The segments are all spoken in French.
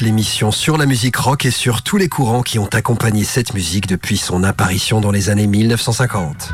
L'émission sur la musique rock et sur tous les courants qui ont accompagné cette musique depuis son apparition dans les années 1950.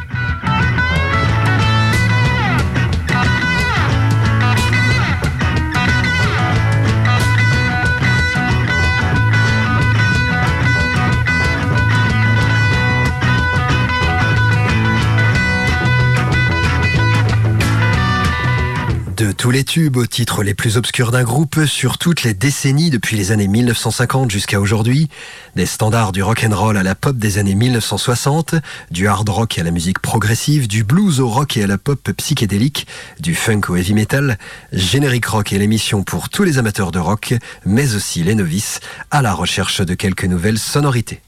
Les tubes aux titres les plus obscurs d'un groupe, sur toutes les décennies depuis les années 1950 jusqu'à aujourd'hui, des standards du rock and roll à la pop des années 1960, du hard rock à la musique progressive, du blues au rock et à la pop psychédélique, du funk au heavy metal, Générique Rock est l'émission pour tous les amateurs de rock, mais aussi les novices, à la recherche de quelques nouvelles sonorités.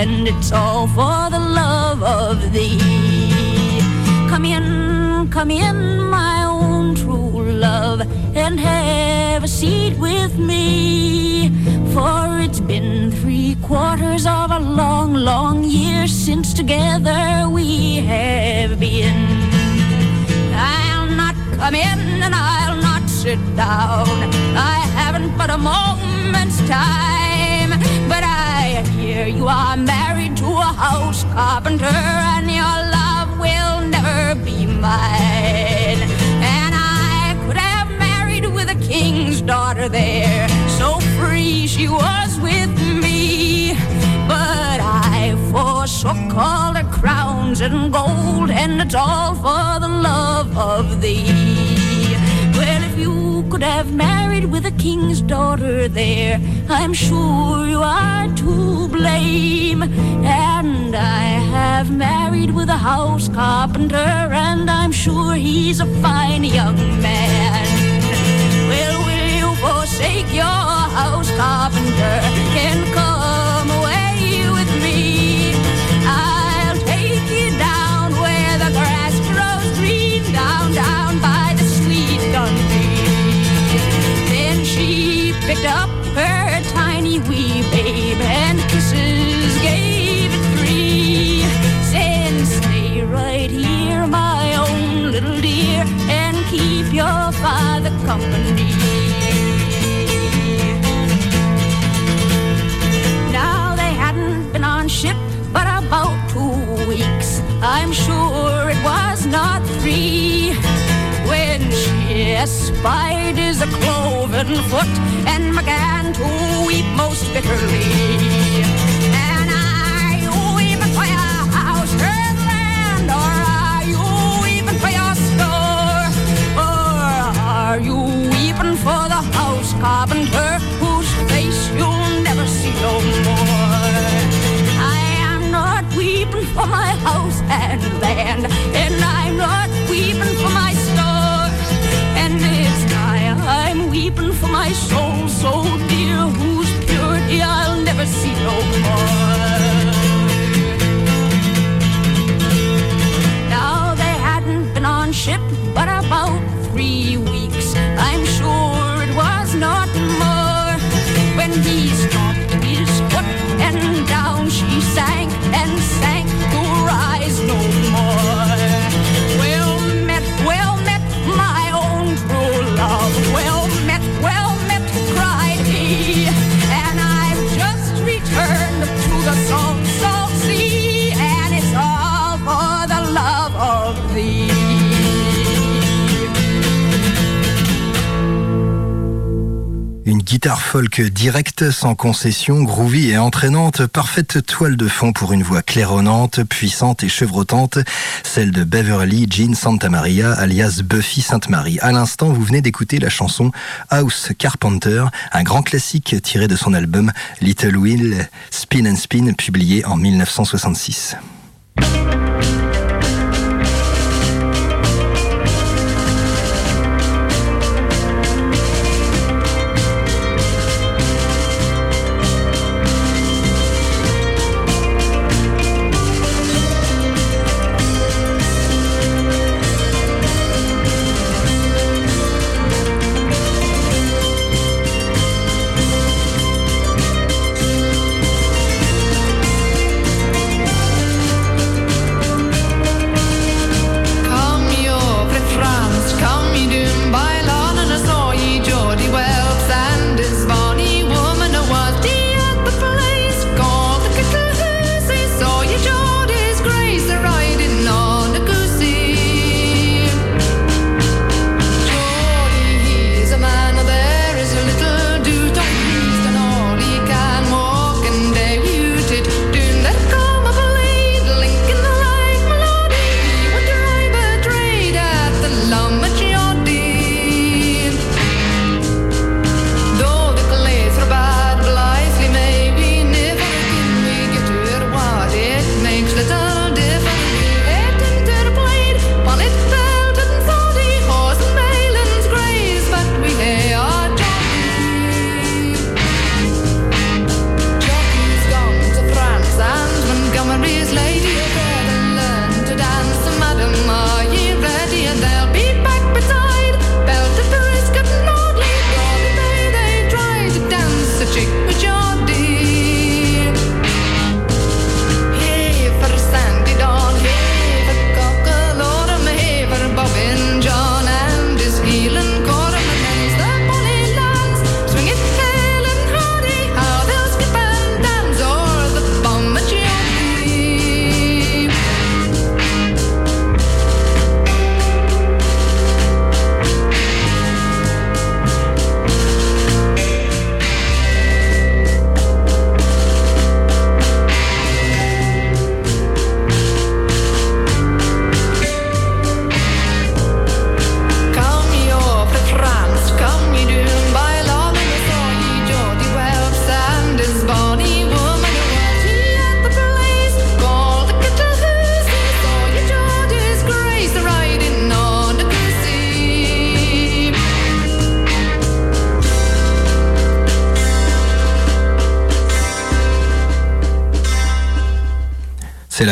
And it's all for the love of thee. Come in, come in, my own true love, and have a seat with me. For it's been three quarters of a long, long year since together we have been. I'll not come in and I'll not sit down. I haven't but a moment's time. I hear you are married to a house carpenter, and your love will never be mine. And I could have married with a king's daughter there, so free she was with me. But I forsook all the crowns and gold, and it's all for the love of thee. Could have married with a king's daughter there, I'm sure you are to blame. And I have married with a house carpenter, and I'm sure he's a fine young man. Well, will you forsake your house carpenter and come picked up her tiny wee babe and kisses gave it three. Saying, stay right here, my own little dear, and keep your father company. Now they hadn't been on ship but about two weeks. I'm sure it was not three espied his cloven foot and began to weep most bitterly. And you weeping for your ah, house, her land, or are you weeping for your store? Or are you weeping for the house carpenter whose face you'll never see no more? I am not weeping for my house and land, I'm weeping for my soul so dear, whose purity I'll never see no more. Now they hadn't been on ship but about guitare folk directe, sans concession, groovy et entraînante, parfaite toile de fond pour une voix claironnante, puissante et chevrotante, celle de Beverly Jean Santa Maria, alias Buffy Sainte Marie. À l'instant, vous venez d'écouter la chanson House Carpenter, un grand classique tiré de son album Little Will Spin and Spin, publié en 1966.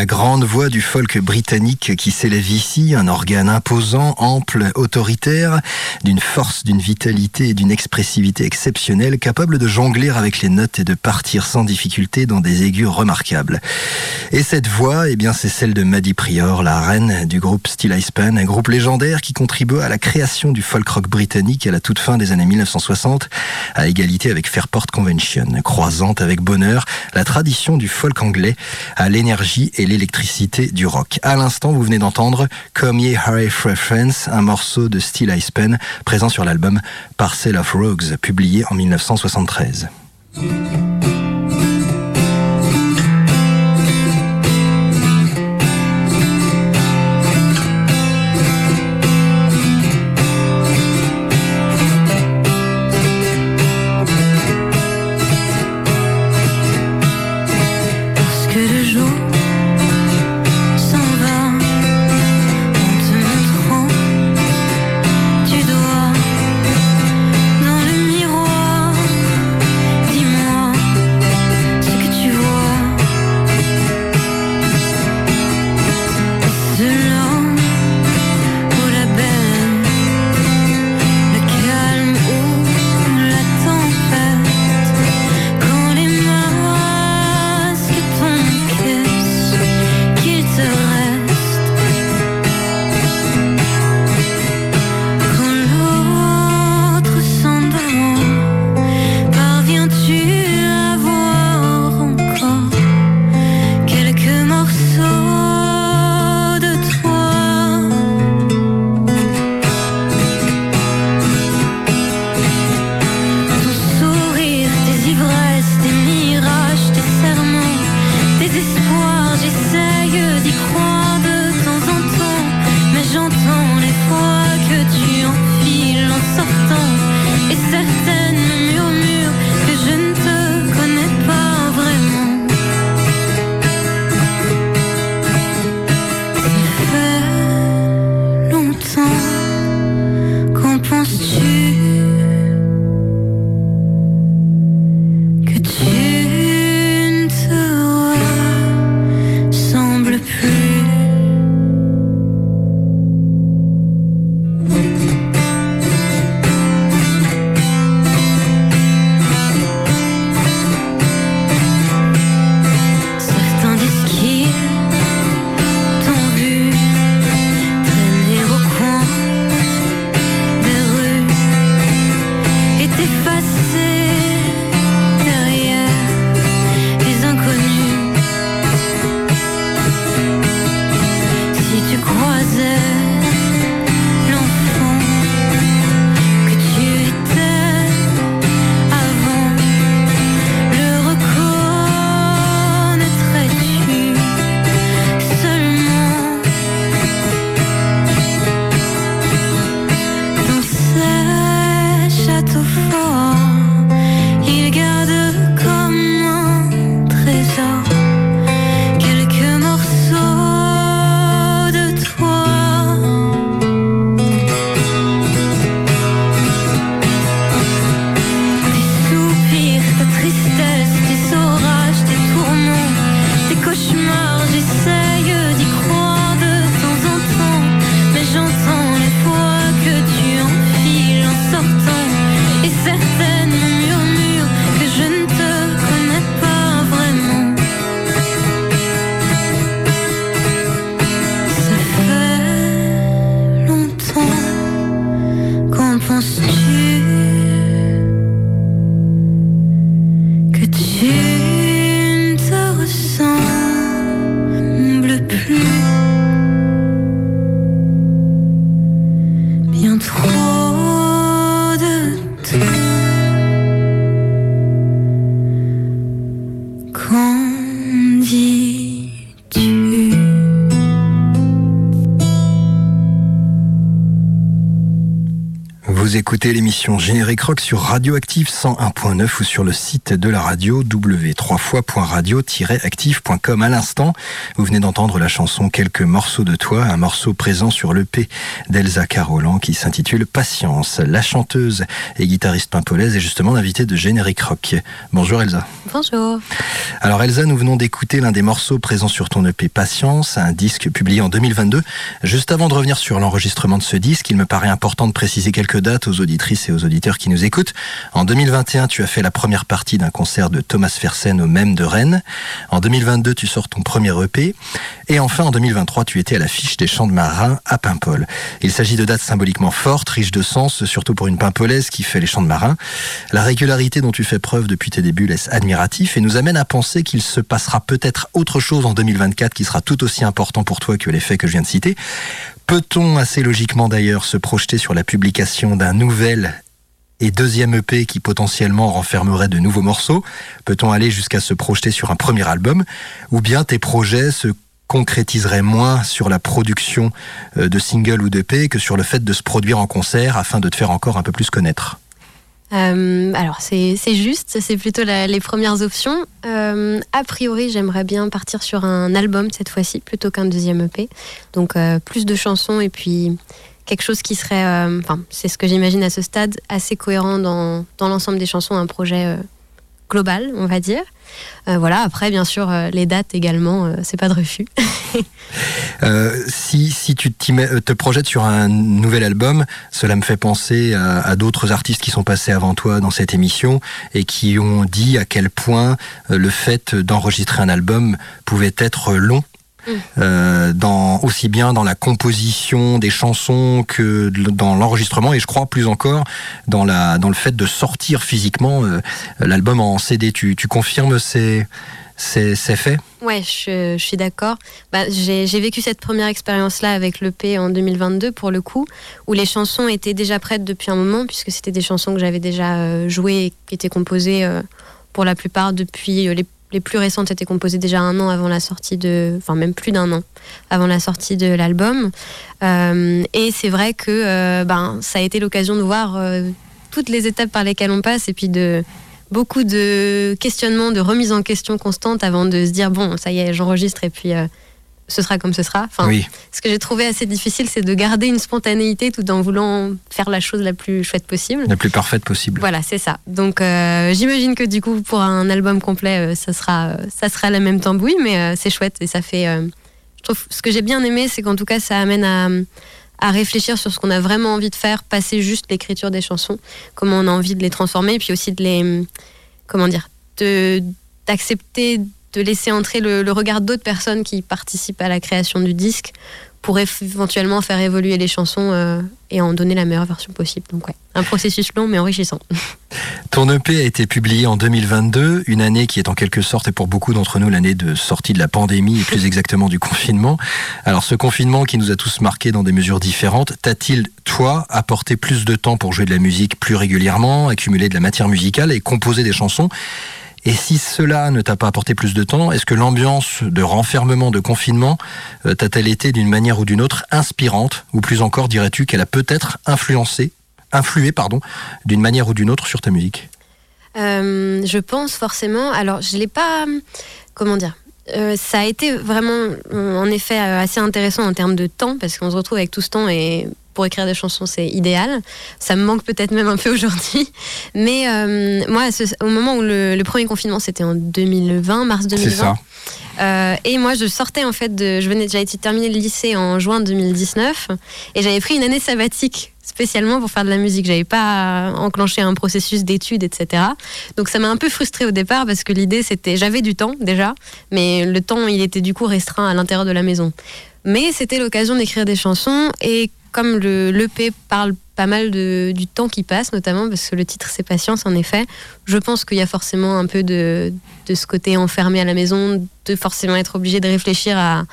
La grande voix du folk britannique qui s'élève ici, un organe imposant, ample, autoritaire, d'une force, d'une vitalité et d'une expressivité exceptionnelle, capable de jongler avec les notes et de partir sans difficulté dans des aigus remarquables. Et cette voix, eh bien, c'est celle de Maddie Prior, la reine du groupe Steel Pan, un groupe légendaire qui contribua à la création du folk rock britannique à la toute fin des années 1960, à égalité avec Fairport Convention, croisant avec bonheur la tradition du folk anglais à l'énergie et l'électricité du rock. À l'instant, vous venez d'entendre Come Ye Hurry Friends, un morceau de Steel Ice Pen présent sur l'album Parcel of Rogues, publié en 1973. Écoutez l'émission Générique Rock sur Radioactive 101.9 ou sur le site de la radio w3fois.radio-active.com. À l'instant, vous venez d'entendre la chanson Quelques morceaux de toi, un morceau présent sur l'EP d'Elsa Carolan qui s'intitule Patience. La chanteuse et guitariste pimpolaise est justement l'invitée de Générique Rock. Bonjour Elsa. Bonjour. Alors Elsa, nous venons d'écouter l'un des morceaux présents sur ton EP Patience, un disque publié en 2022. Juste avant de revenir sur l'enregistrement de ce disque, il me paraît important de préciser quelques dates aux auditrices et aux auditeurs qui nous écoutent. En 2021, tu as fait la première partie d'un concert de Thomas Fersen au même de Rennes. En 2022, tu sors ton premier EP. Et enfin, en 2023, tu étais à l'affiche des Chants de Marin à Paimpol. Il s'agit de dates symboliquement fortes, riches de sens, surtout pour une Paimpolaise qui fait les Chants de Marin. La régularité dont tu fais preuve depuis tes débuts laisse et nous amène à penser qu'il se passera peut-être autre chose en 2024 qui sera tout aussi important pour toi que les faits que je viens de citer. Peut-on assez logiquement d'ailleurs se projeter sur la publication d'un nouvel et deuxième EP qui potentiellement renfermerait de nouveaux morceaux? Peut-on aller jusqu'à se projeter sur un premier album? Ou bien tes projets se concrétiseraient moins sur la production euh, de singles ou d'EP que sur le fait de se produire en concert afin de te faire encore un peu plus connaître? Euh, alors c'est juste, c'est plutôt les premières options. Euh, a priori, j'aimerais bien partir sur un album cette fois-ci plutôt qu'un deuxième EP. Donc euh, plus de chansons et puis quelque chose qui serait, enfin c'est ce que j'imagine à ce stade, assez cohérent dans, dans l'ensemble des chansons, un projet global, on va dire. Euh, voilà, après, bien sûr, euh, les dates également, euh, c'est pas de refus. si, si tu te projettes sur un nouvel album, cela me fait penser à, d'autres artistes qui sont passés avant toi dans cette émission et qui ont dit à quel point le fait d'enregistrer un album pouvait être long euh, dans, aussi bien dans la composition des chansons que dans l'enregistrement et je crois plus encore dans, la, dans le fait de sortir physiquement euh, l'album en CD. Tu, tu confirmes ces, ces, ces faits? Ouais, je, suis d'accord. Bah, j'ai vécu cette première expérience-là avec l'EP en 2022 pour le coup, où les chansons étaient déjà prêtes depuis un moment, puisque c'était des chansons que j'avais déjà euh, jouées et qui étaient composées pour la plupart depuis les les plus récentes étaient composées déjà un an avant la sortie de, enfin même plus d'un an avant la sortie de l'album. Euh, et c'est vrai que euh, ben ça a été l'occasion de voir euh, toutes les étapes par lesquelles on passe et puis de beaucoup de questionnements, de remise en question constante avant de se dire bon ça y est j'enregistre et puis ce sera comme ce sera. Enfin, Ce que j'ai trouvé assez difficile, c'est de garder une spontanéité tout en voulant faire la chose la plus chouette possible. La plus parfaite possible. Voilà, c'est ça. Donc euh, j'imagine que du coup, pour un album complet, euh, ça, sera, ça sera la même tambouille, mais euh, c'est chouette et ça fait. je trouve, ce que j'ai bien aimé, c'est qu'en tout cas, ça amène à, à réfléchir sur ce qu'on a vraiment envie de faire, passer juste l'écriture des chansons, comment on a envie de les transformer, et puis aussi de les. Comment dire d'accepter de laisser entrer le, regard d'autres personnes qui participent à la création du disque pour éventuellement faire évoluer les chansons euh, et en donner la meilleure version possible. Donc ouais, un processus long mais enrichissant. Ton EP a été publié en 2022, une année qui est en quelque sorte et pour beaucoup d'entre nous l'année de sortie de la pandémie et plus exactement du confinement. Alors ce confinement qui nous a tous marqués dans des mesures différentes, t'a-t-il, toi, apporté plus de temps pour jouer de la musique plus régulièrement, accumuler de la matière musicale et composer des chansons? Et si cela ne t'a pas apporté plus de temps, est-ce que l'ambiance de renfermement, de confinement, euh, t'a-t-elle été d'une manière ou d'une autre inspirante Ou plus encore, dirais-tu qu'elle a peut-être influencé, influé, pardon, d'une manière ou d'une autre sur ta musique euh, Je pense forcément. Alors, je l'ai pas. Comment dire euh, ça a été vraiment, en effet, assez intéressant en termes de temps, parce qu'on se retrouve avec tout ce temps et pour écrire des chansons, c'est idéal. Ça me manque peut-être même un peu aujourd'hui. Mais euh, moi, au moment où le, premier confinement, c'était en 2020, mars 2020. Euh, et moi, je sortais en fait de. Je venais, déjà terminer le lycée en juin 2019 et j'avais pris une année sabbatique spécialement pour faire de la musique. J'avais pas enclenché un processus d'études, etc. Donc ça m'a un peu frustrée au départ parce que l'idée c'était. J'avais du temps déjà, mais le temps il était du coup restreint à l'intérieur de la maison. Mais c'était l'occasion d'écrire des chansons et comme l'EP parle pas mal du temps qui passe, notamment parce que le titre c'est Patience, en effet, je pense qu'il y a forcément un peu de, ce côté enfermé à la maison, de forcément être obligé de réfléchir à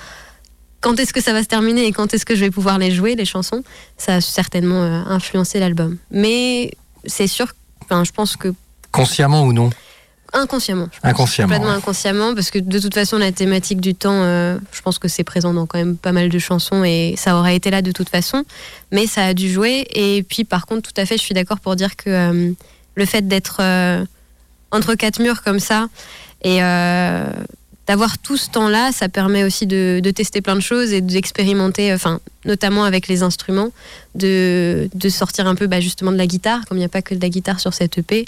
quand est-ce que ça va se terminer et quand est-ce que je vais pouvoir les jouer, les chansons. Ça a certainement euh, influencé l'album. Mais c'est sûr, je pense que. Consciemment ou non? Inconsciemment. Inconsciemment. Complètement ouais. inconsciemment, parce que de toute façon, la thématique du temps, euh, je pense que c'est présent dans quand même pas mal de chansons et ça aurait été là de toute façon, mais ça a dû jouer. Et puis, par contre, tout à fait, je suis d'accord pour dire que euh, le fait d'être euh, entre quatre murs comme ça et d'avoir tout ce temps-là, ça permet aussi de, de tester plein de choses et d'expérimenter, enfin, notamment avec les instruments, de, de sortir un peu bah, justement de la guitare, comme il n'y a pas que de la guitare sur cette EP,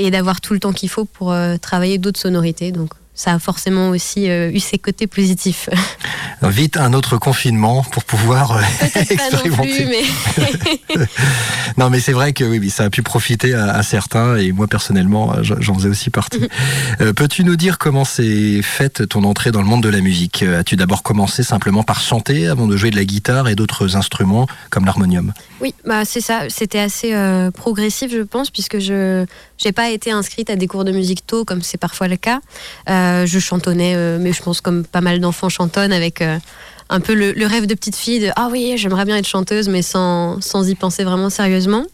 et d'avoir tout le temps qu'il faut pour euh, travailler d'autres sonorités. Donc, ça a forcément aussi euh, eu ses côtés positifs. Vite un autre confinement pour pouvoir euh, Pas non plus, expérimenter. mais Non, mais c'est vrai que oui, ça a pu profiter à, à certains et moi personnellement, j'en faisais aussi partie. Euh, Peux-tu nous dire comment s'est faite ton entrée dans le monde de la musique? As-tu d'abord commencé simplement par chanter avant de jouer de la guitare et d'autres instruments comme l'harmonium? Oui, bah c'est ça. C'était assez progressif, je pense, puisque je n'ai pas été inscrite à des cours de musique tôt, comme c'est parfois le cas. Euh, je chantonnais, euh, mais je pense comme pas mal d'enfants chantonnent, avec euh, un peu le, rêve de petite fille de ah oui, j'aimerais bien être chanteuse, mais sans, sans y penser vraiment sérieusement.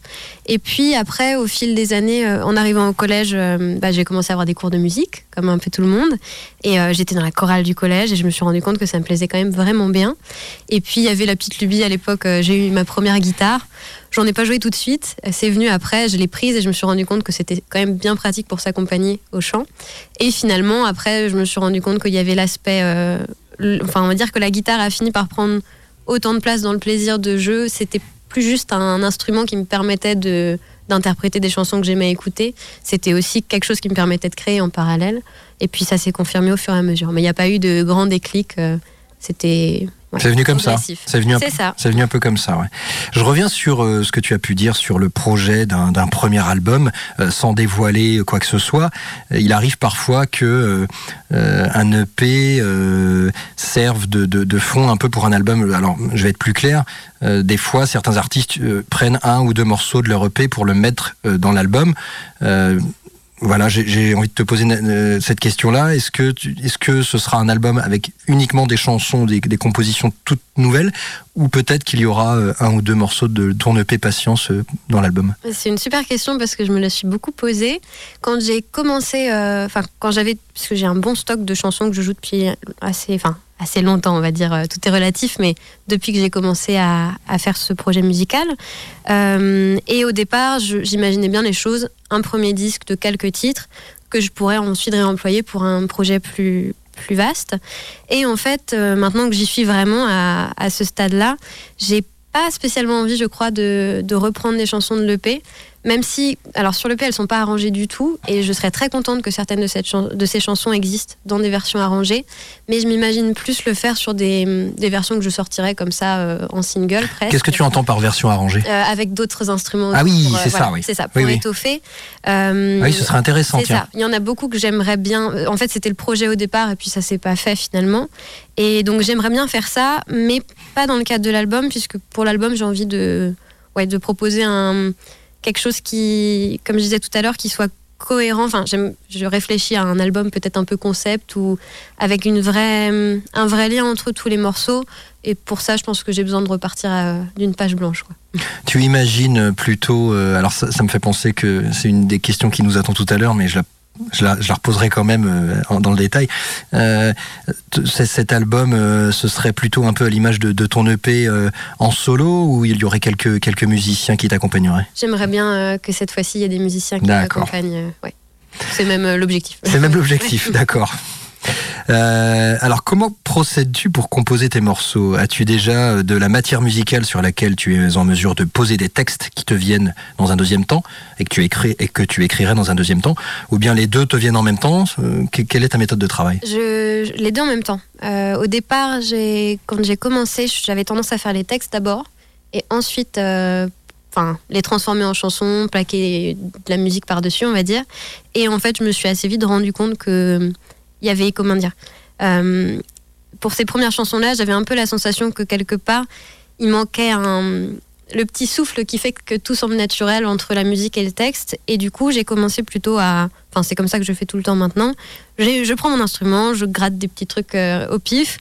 Et puis après, au fil des années, euh, en arrivant au collège, euh, bah, j'ai commencé à avoir des cours de musique, comme un peu tout le monde. Et euh, j'étais dans la chorale du collège et je me suis rendu compte que ça me plaisait quand même vraiment bien. Et puis il y avait la petite lubie à l'époque, j'ai eu ma première guitare. J'en ai pas joué tout de suite, c'est venu après, je l'ai prise et je me suis rendu compte que c'était quand même bien pratique pour s'accompagner au chant. Et finalement, après, je me suis rendu compte qu'il y avait l'aspect. Enfin, on va dire que la guitare a fini par prendre autant de place dans le plaisir de jeu. C'était plus juste un instrument qui me permettait de d'interpréter des chansons que j'aimais écouter. C'était aussi quelque chose qui me permettait de créer en parallèle. Et puis ça s'est confirmé au fur et à mesure. Mais il n'y a pas eu de grand déclic. euh, C'était. C'est venu comme ça. C'est venu un ça. C'est venu un peu comme ça, ouais. Je reviens sur euh, ce que tu as pu dire sur le projet d'un premier album, euh, sans dévoiler quoi que ce soit. Il arrive parfois que euh, un EP serve de, de, de fond un peu pour un album. Alors, je vais être plus clair. Des fois, certains artistes prennent un ou deux morceaux de leur EP pour le mettre dans l'album. Voilà, j'ai- envie de te poser euh, cette question-là. Est-ce que, tu- est-ce que ce sera un album avec uniquement des chansons, des, compositions toutes nouvelles, ou peut-être qu'il y aura euh, un ou deux morceaux de ton EP Patience euh, dans l'album? C'est une super question parce que je me la suis beaucoup posée. Quand j'ai commencé, enfin, quand j'avais, parce que j'ai un bon stock de chansons que je joue depuis assez, enfin, assez longtemps, on va dire, euh, tout est relatif, mais depuis que j'ai commencé à, faire ce projet musical. Euh, et au départ, j'imaginais bien les choses, un premier disque de quelques titres que je pourrais ensuite réemployer pour un projet plus plus vaste. Et en fait, euh, maintenant que j'y suis vraiment à, ce stade-là, j'ai pas spécialement envie, je crois, de, de reprendre des chansons de l'EP, même si, alors sur l'EP, elles sont pas arrangées du tout, et je serais très contente que certaines de, cette de ces chansons existent dans des versions arrangées, mais je m'imagine plus le faire sur des, des versions que je sortirais comme ça euh, en single presque. Qu'est-ce que tu entends par version arrangée? Euh, avec d'autres instruments. Ah oui, pour, c'est ça, oui. C'est ça, pour Oui, oui. étoffer. Euh, Ah Oui, ce serait intéressant, c'est ça. Il y en a beaucoup que j'aimerais bien. euh, En fait, c'était le projet au départ et puis ça s'est pas fait finalement. Et donc j'aimerais bien faire ça, mais pas dans le cadre de l'album, puisque pour l'album j'ai envie de, ouais, de proposer un quelque chose qui, comme je disais tout à l'heure, qui soit cohérent. Enfin, je réfléchis à un album peut-être un peu concept ou avec une vraie, un vrai lien entre tous les morceaux. Et pour ça, je pense que j'ai besoin de repartir euh, d'une page blanche. Tu imagines plutôt. euh, alors, ça, ça me fait penser que c'est une des questions qui nous attend tout à l'heure, mais je la, je la, je la reposerai quand même euh, dans le détail. Euh, cet album, euh, ce serait plutôt un peu à l'image de, de ton EP euh, en solo ou il y aurait quelques, quelques musiciens qui t'accompagneraient? J'aimerais bien que cette fois-ci, il y ait des musiciens qui m'accompagnent. ouais. C'est même l'objectif. C'est même l'objectif, d'accord. Euh, alors, comment procèdes-tu pour composer tes morceaux? As-tu déjà euh, de la matière musicale sur laquelle tu es en mesure de poser des textes qui te viennent dans un deuxième temps et que tu, écris, et que tu écrirais dans un deuxième temps? Ou bien les deux te viennent en même temps? Euh, que- Quelle est ta méthode de travail? Je, les deux en même temps. Au départ, quand j'ai commencé, j'avais tendance à faire les textes d'abord et ensuite, les transformer en chansons, plaquer de la musique par-dessus, on va dire. Et en fait, je me suis assez vite rendu compte que il y avait, comment dire, euh, pour ces premières chansons-là, j'avais un peu la sensation que quelque part, il manquait le petit souffle qui fait que tout semble naturel entre la musique et le texte. Et du coup, j'ai commencé plutôt à. Enfin, c'est comme ça que je fais tout le temps maintenant. Je prends mon instrument, je gratte des petits trucs euh, au pif.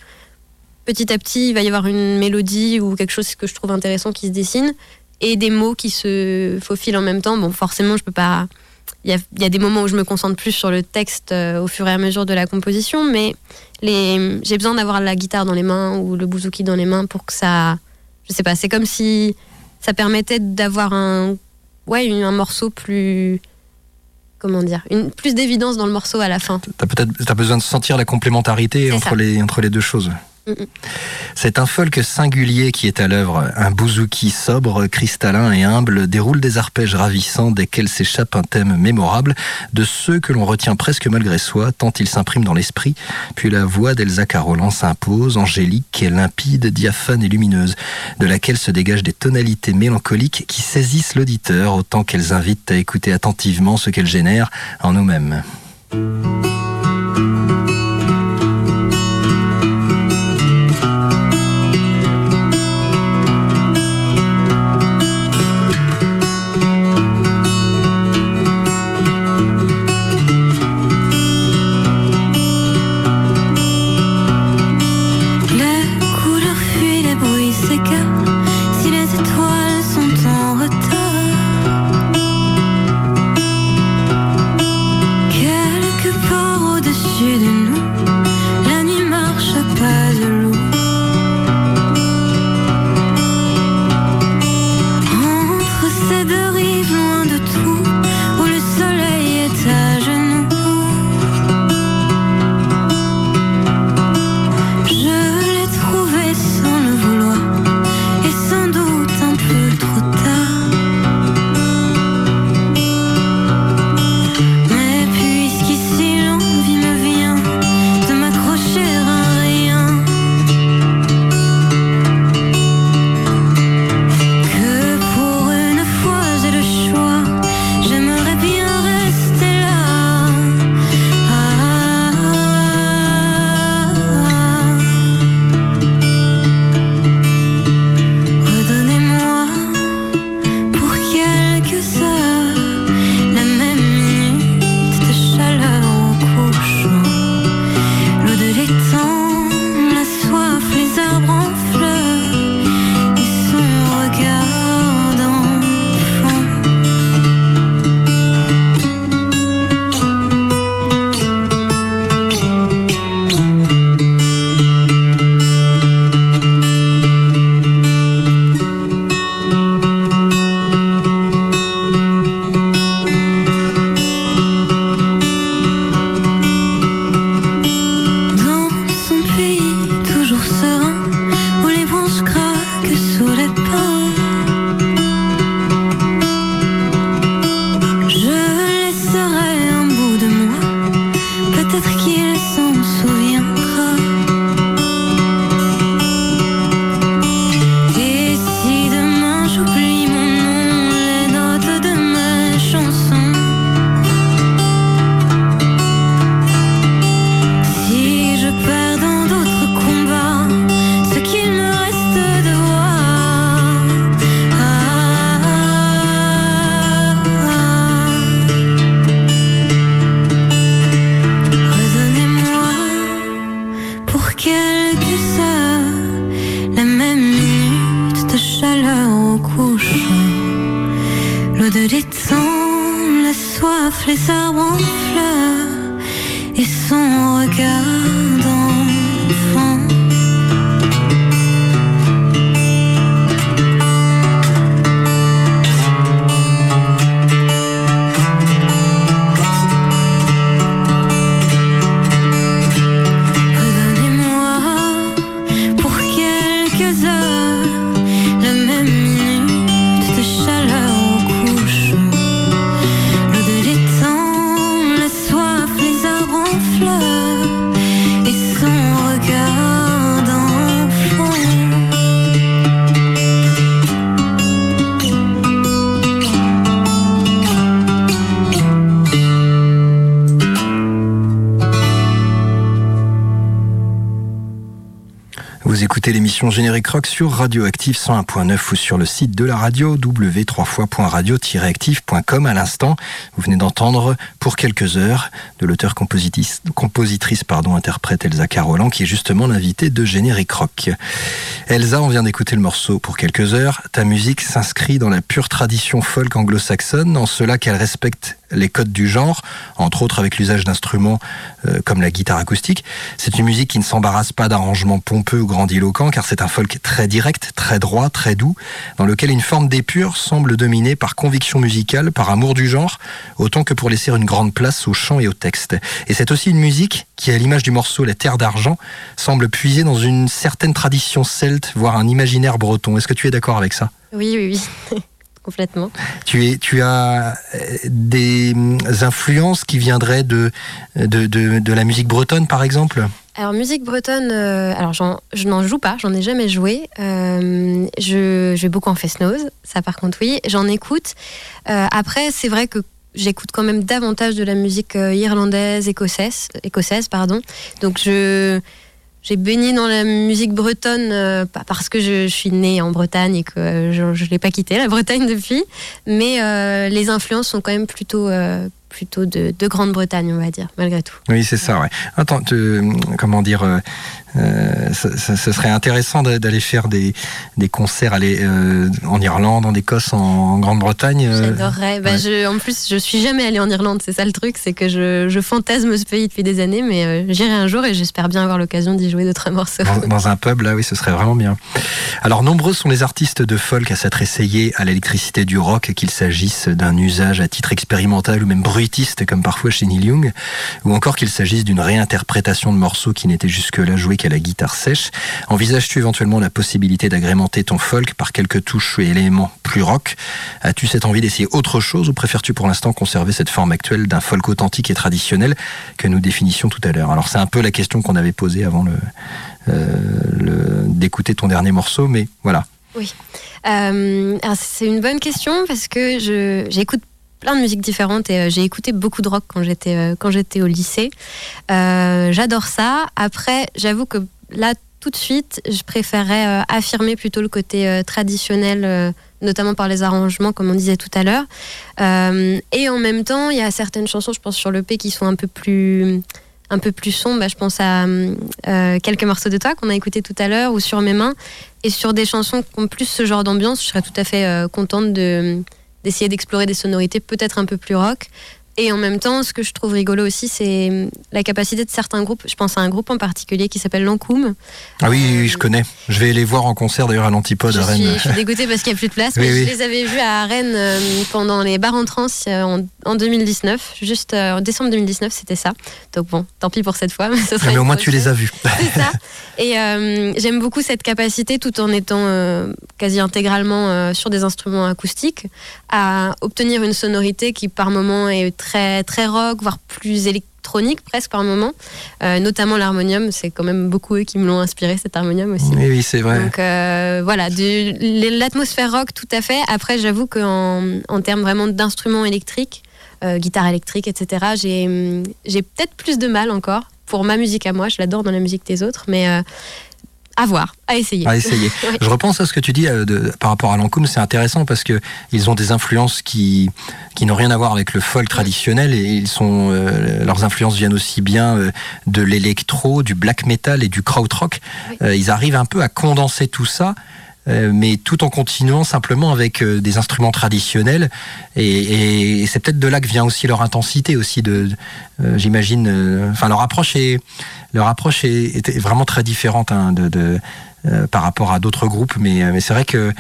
Petit à petit, il va y avoir une mélodie ou quelque chose que je trouve intéressant qui se dessine et des mots qui se faufilent en même temps. Bon, forcément, je peux pas il y a, y a des moments où je me concentre plus sur le texte euh, au fur et à mesure de la composition, mais les, j'ai besoin d'avoir la guitare dans les mains ou le bouzouki dans les mains pour que ça, je sais pas, c'est comme si ça permettait d'avoir un, ouais, un morceau plus, comment dire, une, plus d'évidence dans le morceau à la fin. T'as peut-être t'as besoin de sentir la complémentarité entre ça. les, entre les deux choses. C'est un folk singulier qui est à l'œuvre. Un bouzouki sobre, cristallin et humble déroule des arpèges ravissants desquels s'échappe un thème mémorable, de ceux que l'on retient presque malgré soi, tant il s'imprime dans l'esprit. Puis la voix d'Elsa Carolan s'impose, angélique et limpide, diaphane et lumineuse, de laquelle se dégagent des tonalités mélancoliques qui saisissent l'auditeur autant qu'elles invitent à écouter attentivement ce qu'elles génèrent en nous-mêmes. La même minute de chaleur au couchant, l'eau de l'étang, la soif, les arbres en fleurs. Et son regard l'émission Générique Rock sur Radioactive 101.9 ou sur le site de la radio w3fois.radio-active.com. À l'instant, vous venez d'entendre pour quelques heures de l'auteur compositrice pardon, interprète Elsa Carolan qui est justement l'invitée de Générique Rock. Elsa, on vient d'écouter le morceau pour quelques heures. Ta musique s'inscrit dans la pure tradition folk anglo-saxonne en cela qu'elle respecte les codes du genre, entre autres avec l'usage d'instruments euh, comme la guitare acoustique. C'est une musique qui ne s'embarrasse pas d'arrangements pompeux ou grandiloquents, car c'est un folk très direct, très droit, très doux, dans lequel une forme d'épure semble dominer par conviction musicale, par amour du genre, autant que pour laisser une grande place au chant et au texte. Et c'est aussi une musique qui, à l'image du morceau La Terre d'Argent, semble puiser dans une certaine tradition celte, voire un imaginaire breton. Est-ce que tu es d'accord avec ça? Oui, oui, oui. Complètement. Tu, es, tu as euh, des hum, influences qui viendraient de, de, de, de la musique bretonne, par exemple? Alors musique bretonne, euh, alors je n'en joue pas, j'en ai jamais joué. Euh, je, je, vais beaucoup en fest-nose, ça par contre oui, j'en écoute. Euh, après c'est vrai que j'écoute quand même davantage de la musique euh, irlandaise, écossaise, écossaise pardon. Donc je j'ai baigné dans la musique bretonne euh, pas parce que je, suis née en Bretagne et que je ne l'ai pas quitté la Bretagne depuis, mais euh, les influences sont quand même plutôt euh, plutôt de, de Grande-Bretagne, on va dire, malgré tout. Oui, c'est ça, ouais. Attends, comment dire, euh, euh ce serait intéressant d'aller faire des, des concerts aller, euh, en Irlande, en Écosse, en, en Grande-Bretagne. Euh, J'adorerais. Bah, je, en plus, je suis jamais allée en Irlande, c'est ça le truc, c'est que je, je, fantasme ce pays depuis des années, mais euh, j'irai un jour et j'espère bien avoir l'occasion d'y jouer d'autres morceaux. Dans, dans, un pub, là, oui, ce serait vraiment bien. Alors, nombreux sont les artistes de folk à s'être essayés à l'électricité du rock, qu'il s'agisse d'un usage à titre expérimental ou même bruit comme parfois chez Neil Young, ou encore qu'il s'agisse d'une réinterprétation de morceaux qui n'étaient jusque-là joués qu'à la guitare sèche. Envisages-tu éventuellement la possibilité d'agrémenter ton folk par quelques touches et éléments plus rock? As-tu cette envie d'essayer autre chose ou préfères-tu pour l'instant conserver cette forme actuelle d'un folk authentique et traditionnel que nous définissions tout à l'heure? Alors c'est un peu la question qu'on avait posée avant le, euh, d'écouter ton dernier morceau, mais voilà. Oui. Euh, c'est une bonne question parce que j'écoute plein de musiques différentes et euh, j'ai écouté beaucoup de rock quand j'étais euh, quand j'étais au lycée. Euh, J'adore ça. Après, j'avoue que là tout de suite, je préférerais euh, affirmer plutôt le côté traditionnel, notamment par les arrangements, comme on disait tout à l'heure. et en même temps, il y a certaines chansons, je pense sur le P, qui sont un peu plus un peu plus sombres. Bah, je pense à quelques morceaux de toi qu'on a écouté tout à l'heure ou sur mes mains. Et sur des chansons qui ont plus ce genre d'ambiance, je serais tout à fait contente de d'essayer d'explorer des sonorités peut-être un peu plus rock. Et en même temps, ce que je trouve rigolo aussi, c'est la capacité de certains groupes. Je pense à un groupe en particulier qui s'appelle Lankoum. Ah oui, oui, je connais. Je vais les voir en concert d'ailleurs à l'Antipode à Rennes. Suis, je suis dégoûtée parce qu'il n'y a plus de place. Oui, mais. Je les avais vus à Rennes euh, pendant les bars en trans euh, en, en, 2019. Juste euh, en décembre 2019, c'était ça. Donc bon, tant pis pour cette fois. Mais, ce mais au moins tu les as vus. C'est ça. Et euh, j'aime beaucoup cette capacité, tout en étant euh, quasi intégralement sur des instruments acoustiques, à obtenir une sonorité qui par moment est très très rock, voire plus électronique presque par moment. Euh, notamment l'harmonium, c'est quand même beaucoup eux qui me l'ont inspiré cet harmonium aussi. Oui, oui c'est vrai. Donc euh, voilà, l'atmosphère rock tout à fait. Après, j'avoue qu'en en termes vraiment d'instruments électriques, euh, guitare électrique, etc., j'ai peut-être plus de mal encore pour ma musique à moi. Je l'adore dans la musique des autres, mais euh, à voir, à essayer. À essayer. oui. Je repense à ce que tu dis euh, de, par rapport à Lankoum, c'est intéressant parce que ils ont des influences qui qui n'ont rien à voir avec le folk traditionnel et ils sont euh, leurs influences viennent aussi bien euh, de l'électro, du black metal et du krautrock. Oui. Euh, ils arrivent un peu à condenser tout ça mais tout en continuant simplement avec euh, des instruments traditionnels. Et, et c'est peut-être de là que vient aussi leur intensité aussi de, euh, j'imagine. Enfin, leur approche est, leur approche est, est vraiment très différente hein, de, de euh, par rapport à d'autres groupes, mais, mais c'est vrai que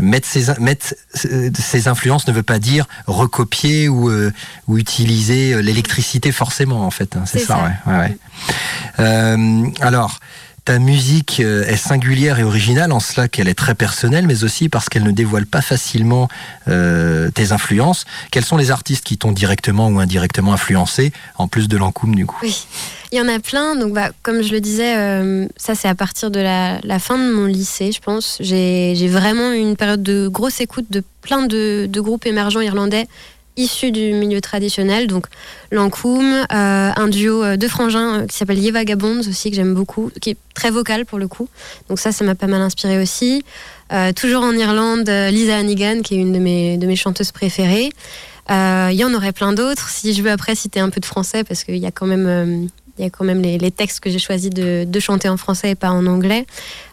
mettre ces, mettre ces influences ne veut pas dire recopier ou, euh, ou utiliser l'électricité forcément, en fait. Hein, c'est ça, ça, ouais. ouais, ouais. Euh, alors, ta musique euh, est singulière et originale en cela qu'elle est très personnelle, mais aussi parce qu'elle ne dévoile pas facilement euh, tes influences. Quels sont les artistes qui t'ont directement ou indirectement influencé, en plus de Lankoum du coup? Oui, il y en a plein. Donc, bah, comme je le disais, euh, ça c'est à partir de la, fin de mon lycée, je pense. J'ai vraiment eu une période de grosse écoute de plein de groupes émergents irlandais issus du milieu traditionnel, donc Lankoum, euh, un duo de frangins euh, qui s'appelle Ye Vagabonds aussi, que j'aime beaucoup, qui est très vocal pour le coup. Donc ça, ça m'a pas mal inspiré aussi. Euh, toujours en Irlande, Lisa Hannigan, qui est une de mes, de mes chanteuses préférées. Il euh, y en aurait plein d'autres. Si je veux après citer un peu de français, parce qu'il y a quand même... Euh, il y a quand même les, les textes que j'ai choisi de, de, chanter en français et pas en anglais.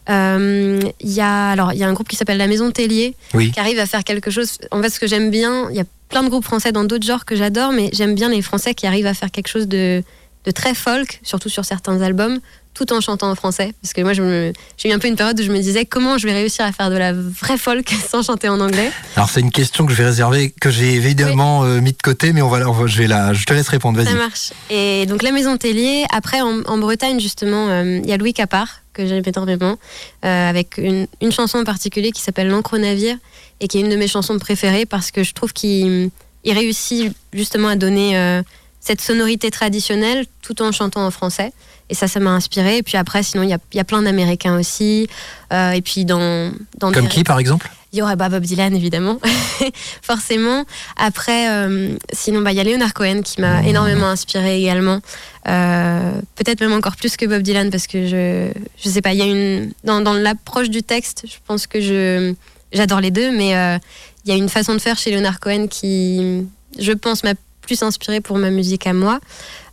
Il euh, y a alors il y a un groupe qui s'appelle La Maison Tellier oui. qui arrive à faire quelque chose. En fait, ce que j'aime bien, il y a plein de groupes français dans d'autres genres que j'adore, mais j'aime bien les Français qui arrivent à faire quelque chose de, de très folk, surtout sur certains albums, tout en chantant en français. Parce que moi, j'ai eu un peu une période où je me disais comment je vais réussir à faire de la vraie folk sans chanter en anglais? Alors c'est une question que je vais réserver, que j'ai évidemment euh, mis de côté, mais on va, on va- je vais la, je te laisse répondre. Ça marche. Et donc la Maison Tellier, après en, en Bretagne justement, euh, il y a Louis Capard que j'aime énormément, euh, avec une, une chanson en particulier qui s'appelle L'encre au navire et qui est une de mes chansons préférées parce que je trouve qu'il il réussit justement à donner cette sonorité traditionnelle tout en chantant en français. Et ça, ça m'a inspiré. Et puis après, sinon, il y y a plein d'Américains aussi. Euh, et puis dans, dans Comme des- qui par exemple? Il y aurait Bob Dylan, évidemment, forcément. Après, euh, sinon, bah, il y a Leonard Cohen qui m'a énormément inspiré également. Euh, Peut-être même encore plus que Bob Dylan, parce que je, je sais pas, il y a une. Dans, dans l'approche du texte, je pense que je j'adore les deux, mais euh, il y a une façon de faire chez Leonard Cohen qui, je pense, m'a plus inspiré pour ma musique à moi.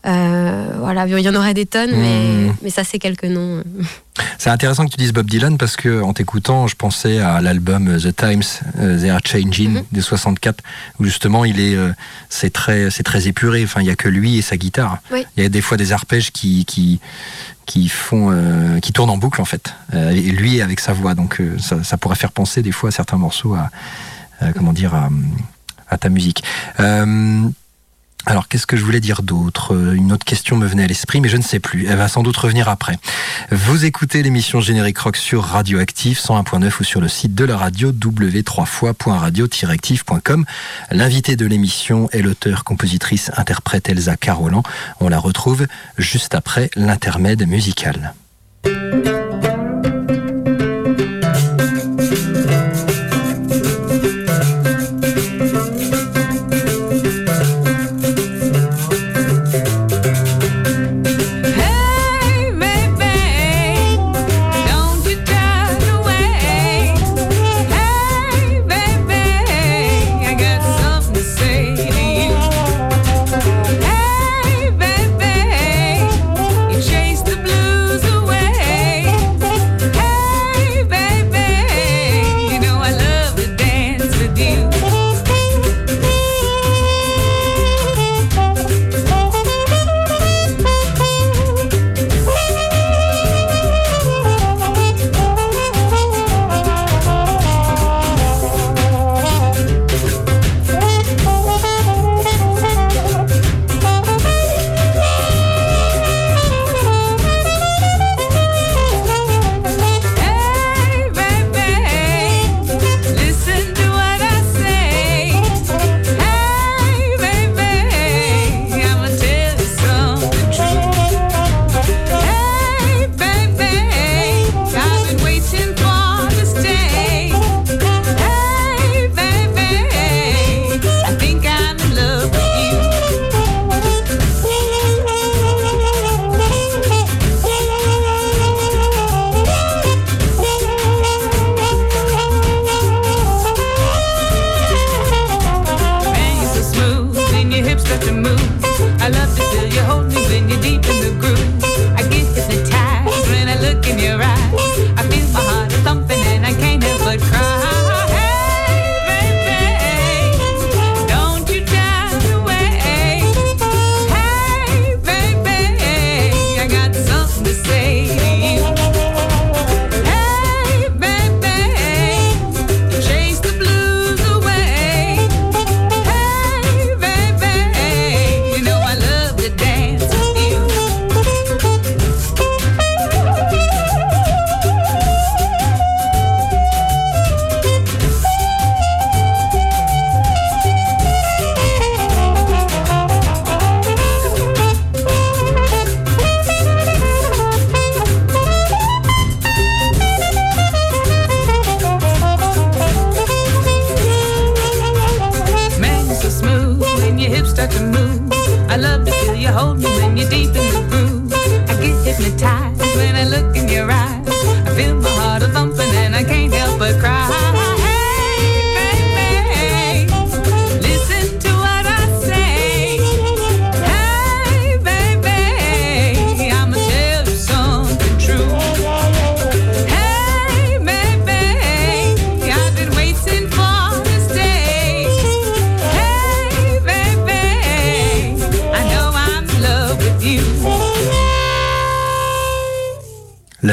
Euh, voilà, il y en aurait des tonnes, mais, Mhm. mais ça, c'est quelques noms. C'est intéressant que tu dises Bob Dylan parce que en t'écoutant, je pensais à l'album euh, The Times euh, They Are Changing Mhm. des 64 où justement il est c'est très c'est très épuré, enfin il y a que lui et sa guitare. Oui. Il y a des fois des arpèges qui qui qui font euh, qui tournent en boucle en fait. Et lui avec sa voix donc ça, ça pourrait faire penser des fois à certains morceaux à, à, comment dire à, à ta musique. Euh, alors, qu'est-ce que je voulais dire d'autre? Euh, Une autre question me venait à l'esprit, mais je ne sais plus. Elle va sans doute revenir après. Vous écoutez l'émission Générique Rock sur Radioactive 101.9 ou sur le site de la radio w3fois.radio-active.com. L'invité de l'émission est l'auteur, compositrice, interprète Elsa Carolan. On la retrouve juste après l'intermède musical.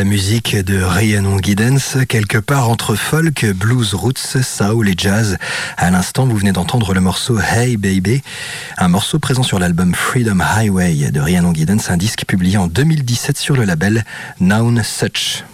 La musique de Rhiannon Giddens, quelque part entre folk, blues roots, soul et jazz. À l'instant, vous venez d'entendre le morceau Hey Baby, un morceau présent sur l'album Freedom Highway de Rhiannon Giddens, un disque publié en 2017 sur le label Noun Such.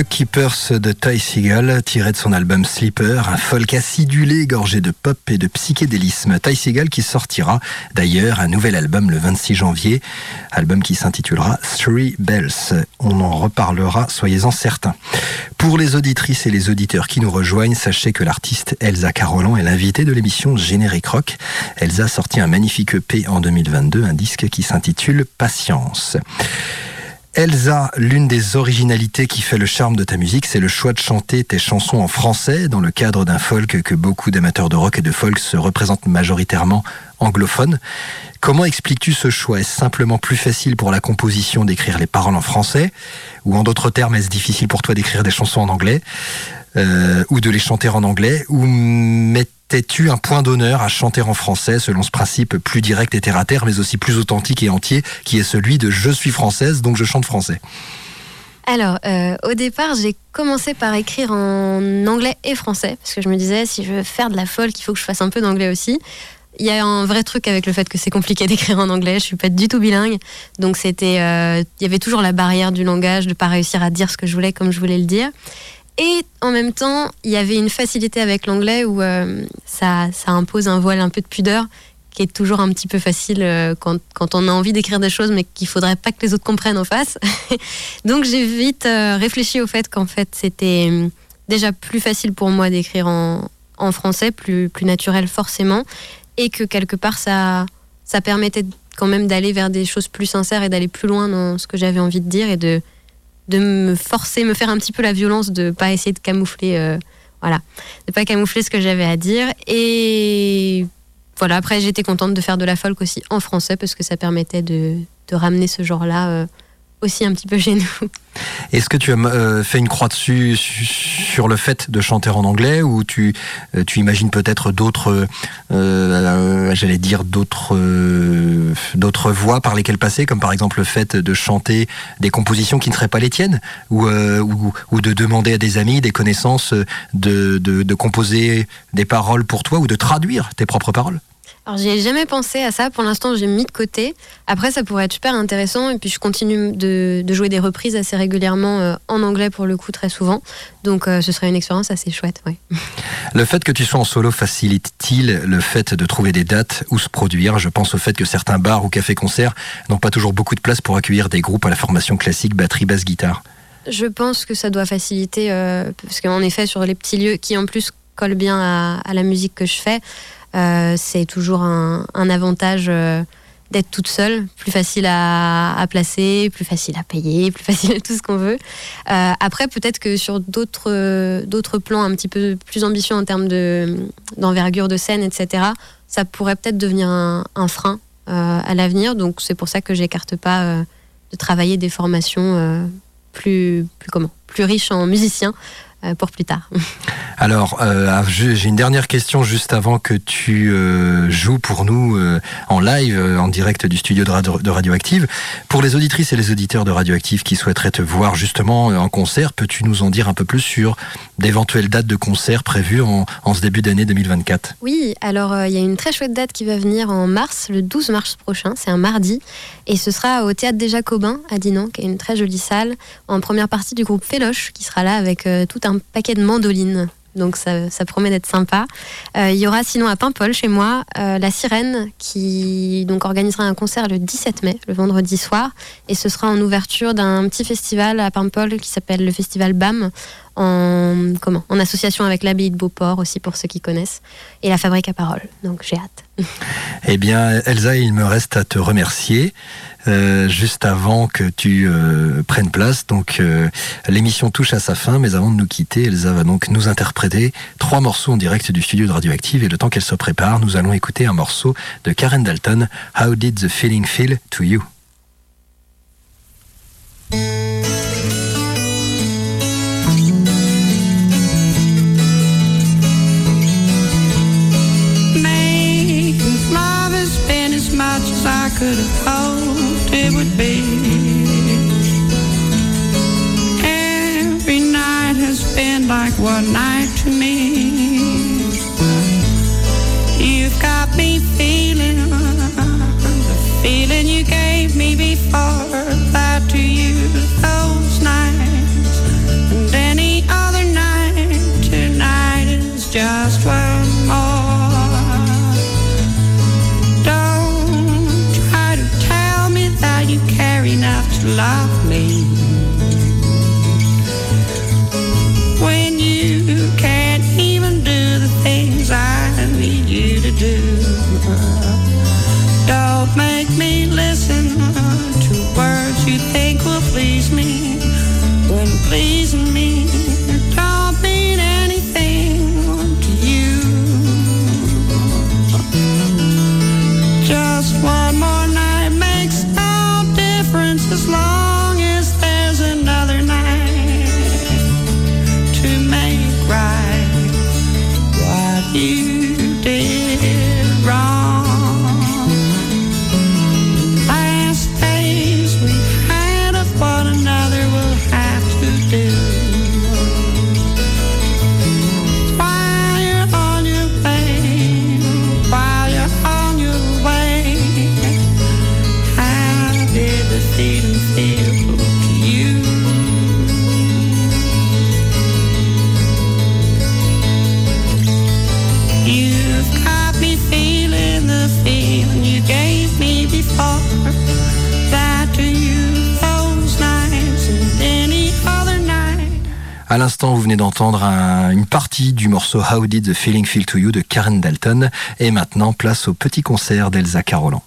The Keepers de Ty Seagal, tiré de son album Sleeper, un folk acidulé, gorgé de pop et de psychédélisme. Ty Seagal qui sortira d'ailleurs un nouvel album le 26 janvier, album qui s'intitulera Three Bells. On en reparlera, soyez-en certains. Pour les auditrices et les auditeurs qui nous rejoignent, sachez que l'artiste Elsa Carolan est l'invitée de l'émission Générique Rock. Elsa a sorti un magnifique EP en 2022, un disque qui s'intitule Patience. Elsa, l'une des originalités qui fait le charme de ta musique, c'est le choix de chanter tes chansons en français dans le cadre d'un folk que beaucoup d'amateurs de rock et de folk se représentent majoritairement anglophone. Comment expliques-tu ce choix? Est-ce simplement plus facile pour la composition d'écrire les paroles en français? Ou en d'autres termes, est-ce difficile pour toi d'écrire des chansons en anglais? Euh, Ou de les chanter en anglais? Ou mettais-tu un point d'honneur à chanter en français selon ce principe plus direct et terre à terre, mais aussi plus authentique et entier, qui est celui de je suis française, donc je chante français Alors, euh, au départ, j'ai commencé par écrire en anglais et français, parce que je me disais, si je veux faire de la folk, il faut que je fasse un peu d'anglais aussi. Il y a un vrai truc avec le fait que c'est compliqué d'écrire en anglais. Je suis pas du tout bilingue, donc c'était, euh, il y avait toujours la barrière du langage, de pas réussir à dire ce que je voulais comme je voulais le dire. Et en même temps, il y avait une facilité avec l'anglais où euh, ça, impose un voile un peu de pudeur qui est toujours un petit peu facile euh, quand, quand, on a envie d'écrire des choses, mais qu'il faudrait pas que les autres comprennent en face. Donc j'ai vite euh, réfléchi au fait qu'en fait c'était euh, déjà plus facile pour moi d'écrire en, en, français, plus, plus naturel forcément, et que quelque part ça, ça permettait quand même d'aller vers des choses plus sincères et d'aller plus loin dans ce que j'avais envie de dire et de, de me forcer, me faire un petit peu la violence de pas essayer de camoufler, euh, voilà, de pas camoufler ce que j'avais à dire. Et voilà, après j'étais contente de faire de la folk aussi en français parce que ça permettait de, ramener ce genre-là euh, aussi un petit peu chez nous. Est-ce que tu as euh, fait une croix dessus sur le fait de chanter en anglais ou tu, euh, imagines peut-être d'autres, euh, j'allais dire d'autres, voies par lesquelles passer, comme par exemple le fait de chanter des compositions qui ne seraient pas les tiennes ou, de demander à des amis, des connaissances de composer des paroles pour toi ou de traduire tes propres paroles? Alors, j'y ai jamais pensé à ça. Pour l'instant, j'ai mis de côté. Après, ça pourrait être super intéressant. Et puis, je continue de, de jouer des reprises assez régulièrement euh, en anglais, pour le coup, très souvent. Donc, euh, ce serait une expérience assez chouette. Ouais. Le fait que tu sois en solo facilite-t-il le fait de trouver des dates où se produire? Je pense au fait que certains bars ou cafés-concerts n'ont pas toujours beaucoup de place pour accueillir des groupes à la formation classique batterie, basse, guitare. Je pense que ça doit faciliter, euh, parce qu'en effet, sur les petits lieux qui en plus collent bien à, à la musique que je fais, c'est toujours un, avantage euh, d'être toute seule, plus facile à, à, placer, plus facile à payer, plus facile tout ce qu'on veut. Euh, après, peut-être que sur d'autres plans un petit peu plus ambitieux en termes de d'envergure de scène, etc., ça pourrait peut-être devenir un, frein à l'avenir. Donc c'est pour ça que j'écarte pas de travailler des formations plus plus comment plus riches en musiciens euh, pour plus tard. Alors, euh, j'ai une dernière question juste avant que tu euh, joues pour nous euh, en live, euh, en direct du studio de, radio, de, Radioactive. Pour les auditrices et les auditeurs de Radioactive qui souhaiteraient te voir justement en concert, peux-tu nous en dire un peu plus sur d'éventuelles dates de concert prévues en, en ce début d'année 2024 Oui, alors il y a une très chouette date qui va venir en mars, le 12 mars prochain, c'est un mardi, et ce sera au Théâtre des Jacobins à Dinan, qui est une très jolie salle, en première partie du groupe Féloche, qui sera là avec tout un un paquet de mandolines. Donc ça, promet d'être sympa. Euh, il y aura sinon à Paimpol, chez moi, euh, la Sirène qui donc organisera un concert le 17 mai, le vendredi soir, et ce sera en ouverture d'un petit festival à Paimpol qui s'appelle le festival BAM, en comment, en association avec l'abbaye de Beauport aussi pour ceux qui connaissent, et la Fabrique à Parole. Donc j'ai hâte. Eh bien, Elsa, il me reste à te remercier. Euh, juste avant que tu euh, prennes place. Donc euh, l'émission touche à sa fin, mais avant de nous quitter, Elsa va donc nous interpréter trois morceaux en direct du studio de Radioactive. Et le temps qu'elle se prépare, nous allons écouter un morceau de Karen Dalton, How Did the Feeling Feel to You? Could have hoped it would be. Every night has been like one night to me. You've got me feeling the feeling you gave me before À l'instant, vous venez d'entendre une partie du morceau How Did the Feeling Feel to You de Karen Dalton. Et maintenant, place au petit concert d'Elsa Carolan.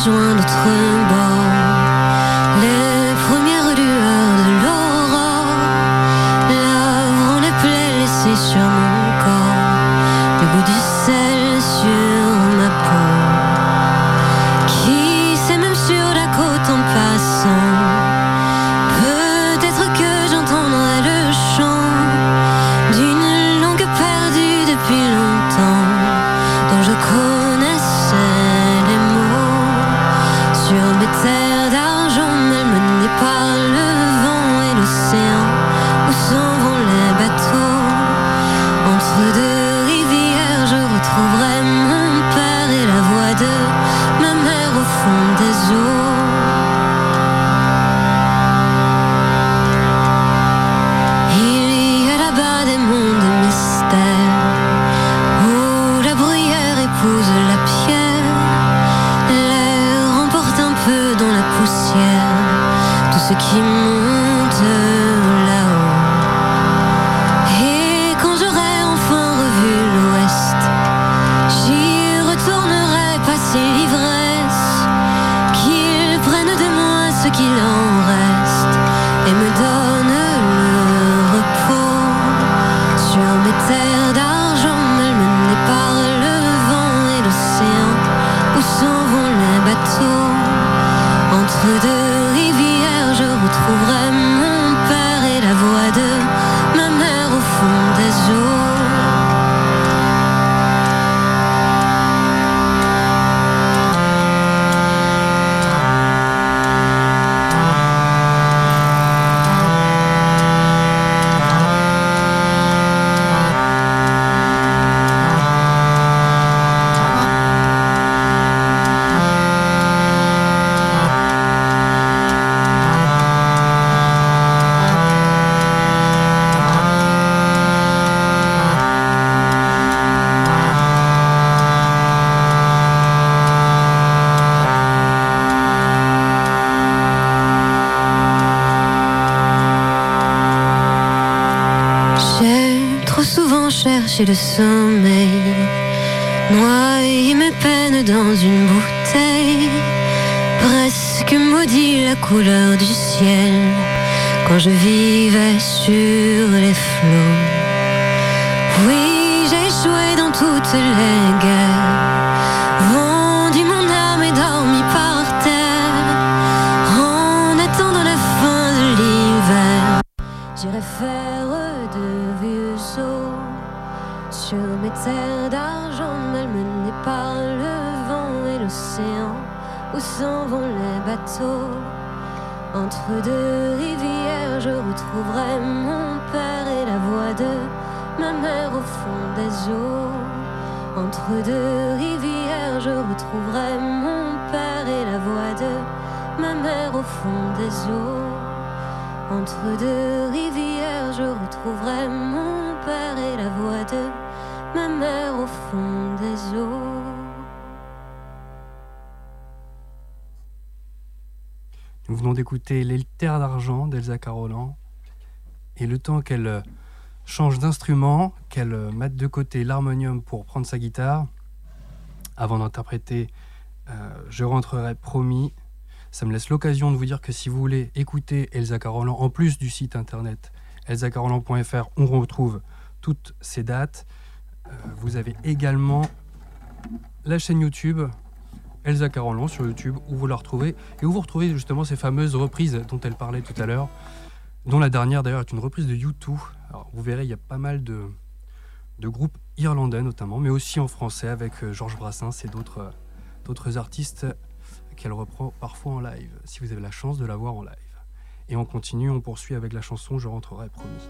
rejoint notre bord. to sun temps qu'elle euh, change d'instrument, qu'elle euh, mette de côté l'harmonium pour prendre sa guitare, avant d'interpréter euh, Je rentrerai promis, ça me laisse l'occasion de vous dire que si vous voulez écouter Elsa Carolan, en plus du site internet elsacarolan.fr, on retrouve toutes ces dates. Vous avez également la chaîne YouTube Elsa Carolan sur YouTube où vous la retrouvez. Et où vous retrouvez justement ces fameuses reprises dont elle parlait tout à l'heure, dont la dernière d'ailleurs est une reprise de U2. Alors vous verrez, il y a pas mal de, de groupes irlandais notamment, mais aussi en français avec euh, Georges Brassens et d'autres euh, d'autres artistes qu'elle reprend parfois en live, si vous avez la chance de la voir en live. Et on continue, on poursuit avec la chanson Je rentrerai promis.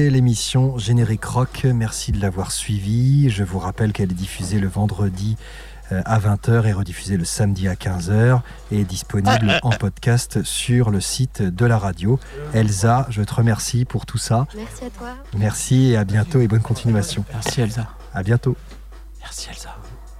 C'était l'émission Générique Rock. Merci de l'avoir suivie. Je vous rappelle qu'elle est diffusée le vendredi euh, à 20h et rediffusée le samedi à 15h et est disponible en podcast sur le site de la radio. Elsa, je te remercie pour tout ça. Merci à toi. Merci et à bientôt et bonne continuation. Merci Elsa. À bientôt.